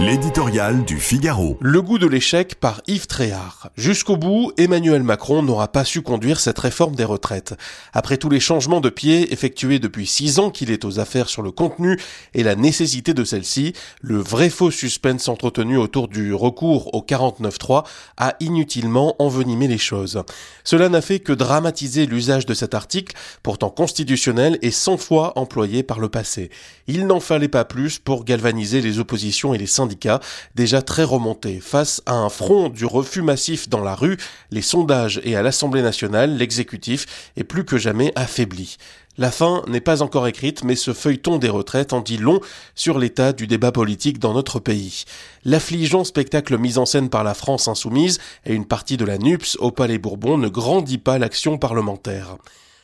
L'éditorial du Figaro. Le goût de l'échec par Yves Tréhard. Jusqu'au bout, Emmanuel Macron n'aura pas su conduire cette réforme des retraites. Après tous les changements de pied effectués depuis six ans qu'il est aux affaires sur le contenu et la nécessité de celle-ci, le vrai faux suspense entretenu autour du recours au 49.3 a inutilement envenimé les choses. Cela n'a fait que dramatiser l'usage de cet article, pourtant constitutionnel et cent fois employé par le passé. Il n'en fallait pas plus pour galvaniser les oppositions et les syndicats déjà très remontés. Face à un front du refus massif dans la rue, les sondages et à l'Assemblée nationale, l'exécutif est plus que jamais affaibli. La fin n'est pas encore écrite, mais ce feuilleton des retraites en dit long sur l'état du débat politique dans notre pays. L'affligeant spectacle mis en scène par la France insoumise et une partie de la NUPS au Palais Bourbon ne grandit pas l'action parlementaire.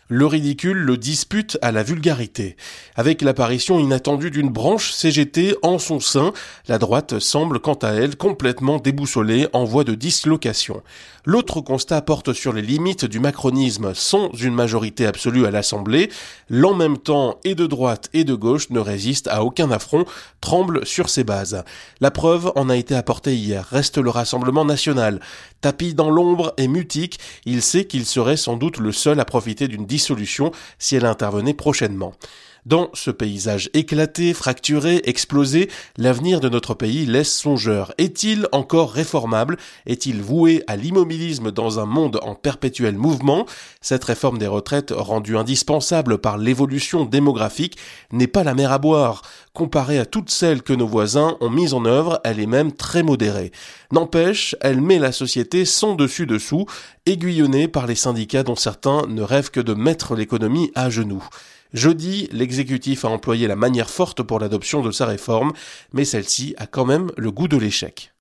Le ridicule le dispute à la vulgarité. Avec l'apparition inattendue d'une branche CGT en son sein, la droite semble quant à elle complètement déboussolée en voie de dislocation. L'autre constat porte sur les limites du macronisme sans une majorité absolue à l'Assemblée. L'en même temps et de droite et de gauche ne résiste à aucun affront, tremble sur ses bases. La preuve en a été apportée hier. Reste le Rassemblement national. Tapis dans l'ombre et mutique, il sait qu'il serait sans doute le seul à profiter d'une dissolution si elle intervenait prochainement. Dans ce paysage éclaté, fracturé, explosé, l'avenir de notre pays laisse songeur. Est-il encore réformable? Est-il voué à l'immobilisme dans un monde en perpétuel mouvement? Cette réforme des retraites, rendue indispensable par l'évolution démographique, n'est pas la mer à boire. Comparée à toutes celles que nos voisins ont mises en œuvre, elle est même très modérée. N'empêche, elle met la société sans dessus-dessous, aiguillonnée par les syndicats dont certains ne rêvent que de mettre l'économie à genoux. Jeudi, l'exécutif a employé la manière forte pour l'adoption de sa réforme, mais celle-ci a quand même le goût de l'échec.